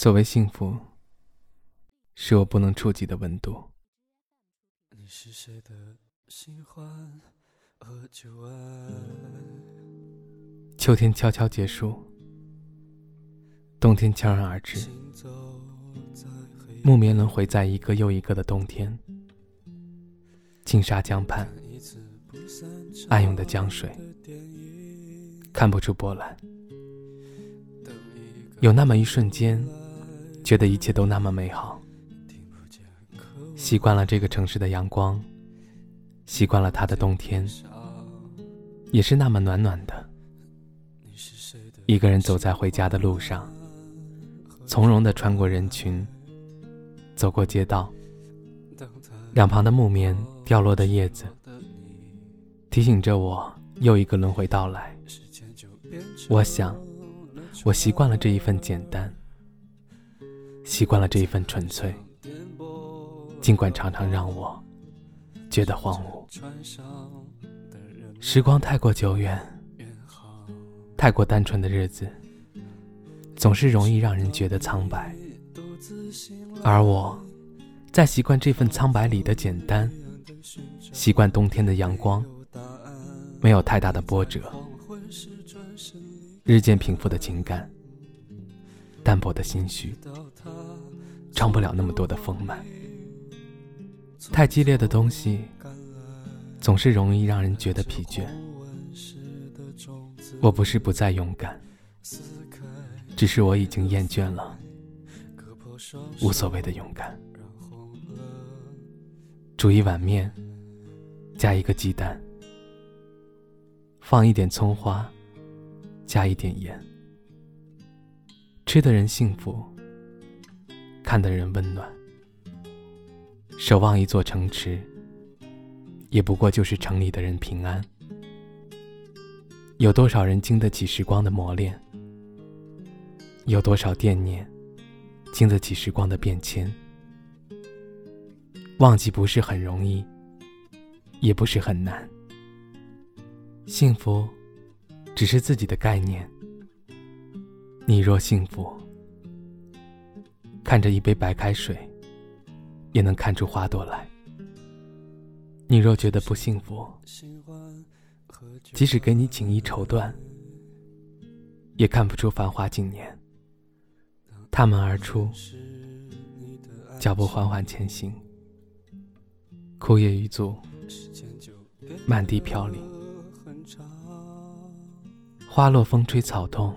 所谓幸福，是我不能触及的温度。你是谁的新欢和旧爱？秋天悄悄结束，冬天悄然而至。木棉轮回在一个又一个的冬天。金沙江畔，暗涌的江水，看不出波澜。有那么一瞬间，觉得一切都那么美好。习惯了这个城市的阳光，习惯了它的冬天，也是那么暖暖的。一个人走在回家的路上，从容地穿过人群。走过街道，两旁的木棉掉落的叶子，提醒着我又一个轮回到来。我想，我习惯了这一份简单，习惯了这一份纯粹，尽管常常让我觉得荒芜。时光太过久远，太过单纯的日子，总是容易让人觉得苍白。而我，在习惯这份苍白里的简单，习惯冬天的阳光，没有太大的波折，日渐平复的情感，淡薄的心绪，装不了那么多的丰满。太激烈的东西，总是容易让人觉得疲倦。我不是不再勇敢，只是我已经厌倦了。无所谓的勇敢。煮一碗面，加一个鸡蛋，放一点葱花，加一点盐。吃的人幸福，看的人温暖。守望一座城池，也不过就是城里的人平安。有多少人经得起时光的磨练？有多少惦念？经得起时光的变迁，忘记不是很容易，也不是很难。幸福，只是自己的概念。你若幸福，看着一杯白开水，也能看出花朵来。你若觉得不幸福，即使给你锦衣绸缎，也看不出繁华经年。踏门而出，脚步缓缓前行，枯叶一簇，满地飘零，花落风吹草动，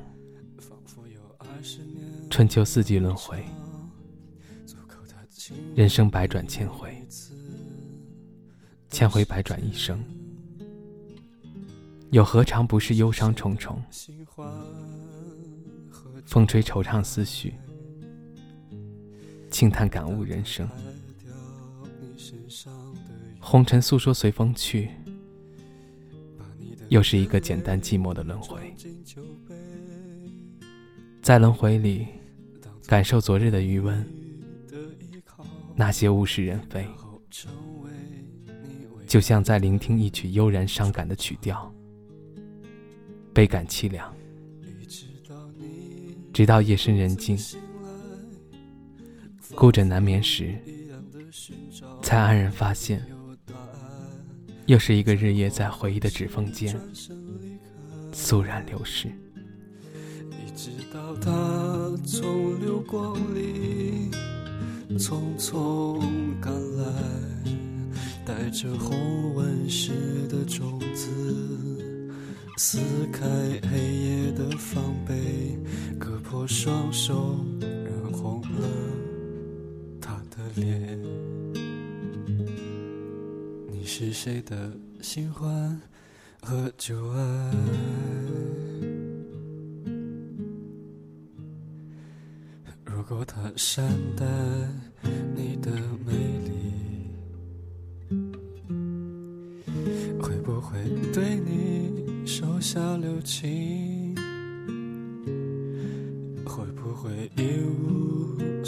春秋四季轮回，人生百转千回，千回百转一生，又何尝不是忧伤重重？风吹惆怅思绪，轻叹感悟人生。红尘诉说随风去，又是一个简单寂寞的轮回。在轮回里，感受昨日的余温，那些物是人非，就像在聆听一曲悠然伤感的曲调，倍感凄凉。直到夜深人静，孤枕难眠时，才黯然发现，又是一个日夜在回忆的指缝间，肃然流逝。直到他从流光里匆匆赶来，带着红纹石的种子。撕开黑夜的防备，割破双手，染红了他的脸。你是谁的新欢和旧爱？如果他善待你的美丽，会不会对你？手下留情，会不会义无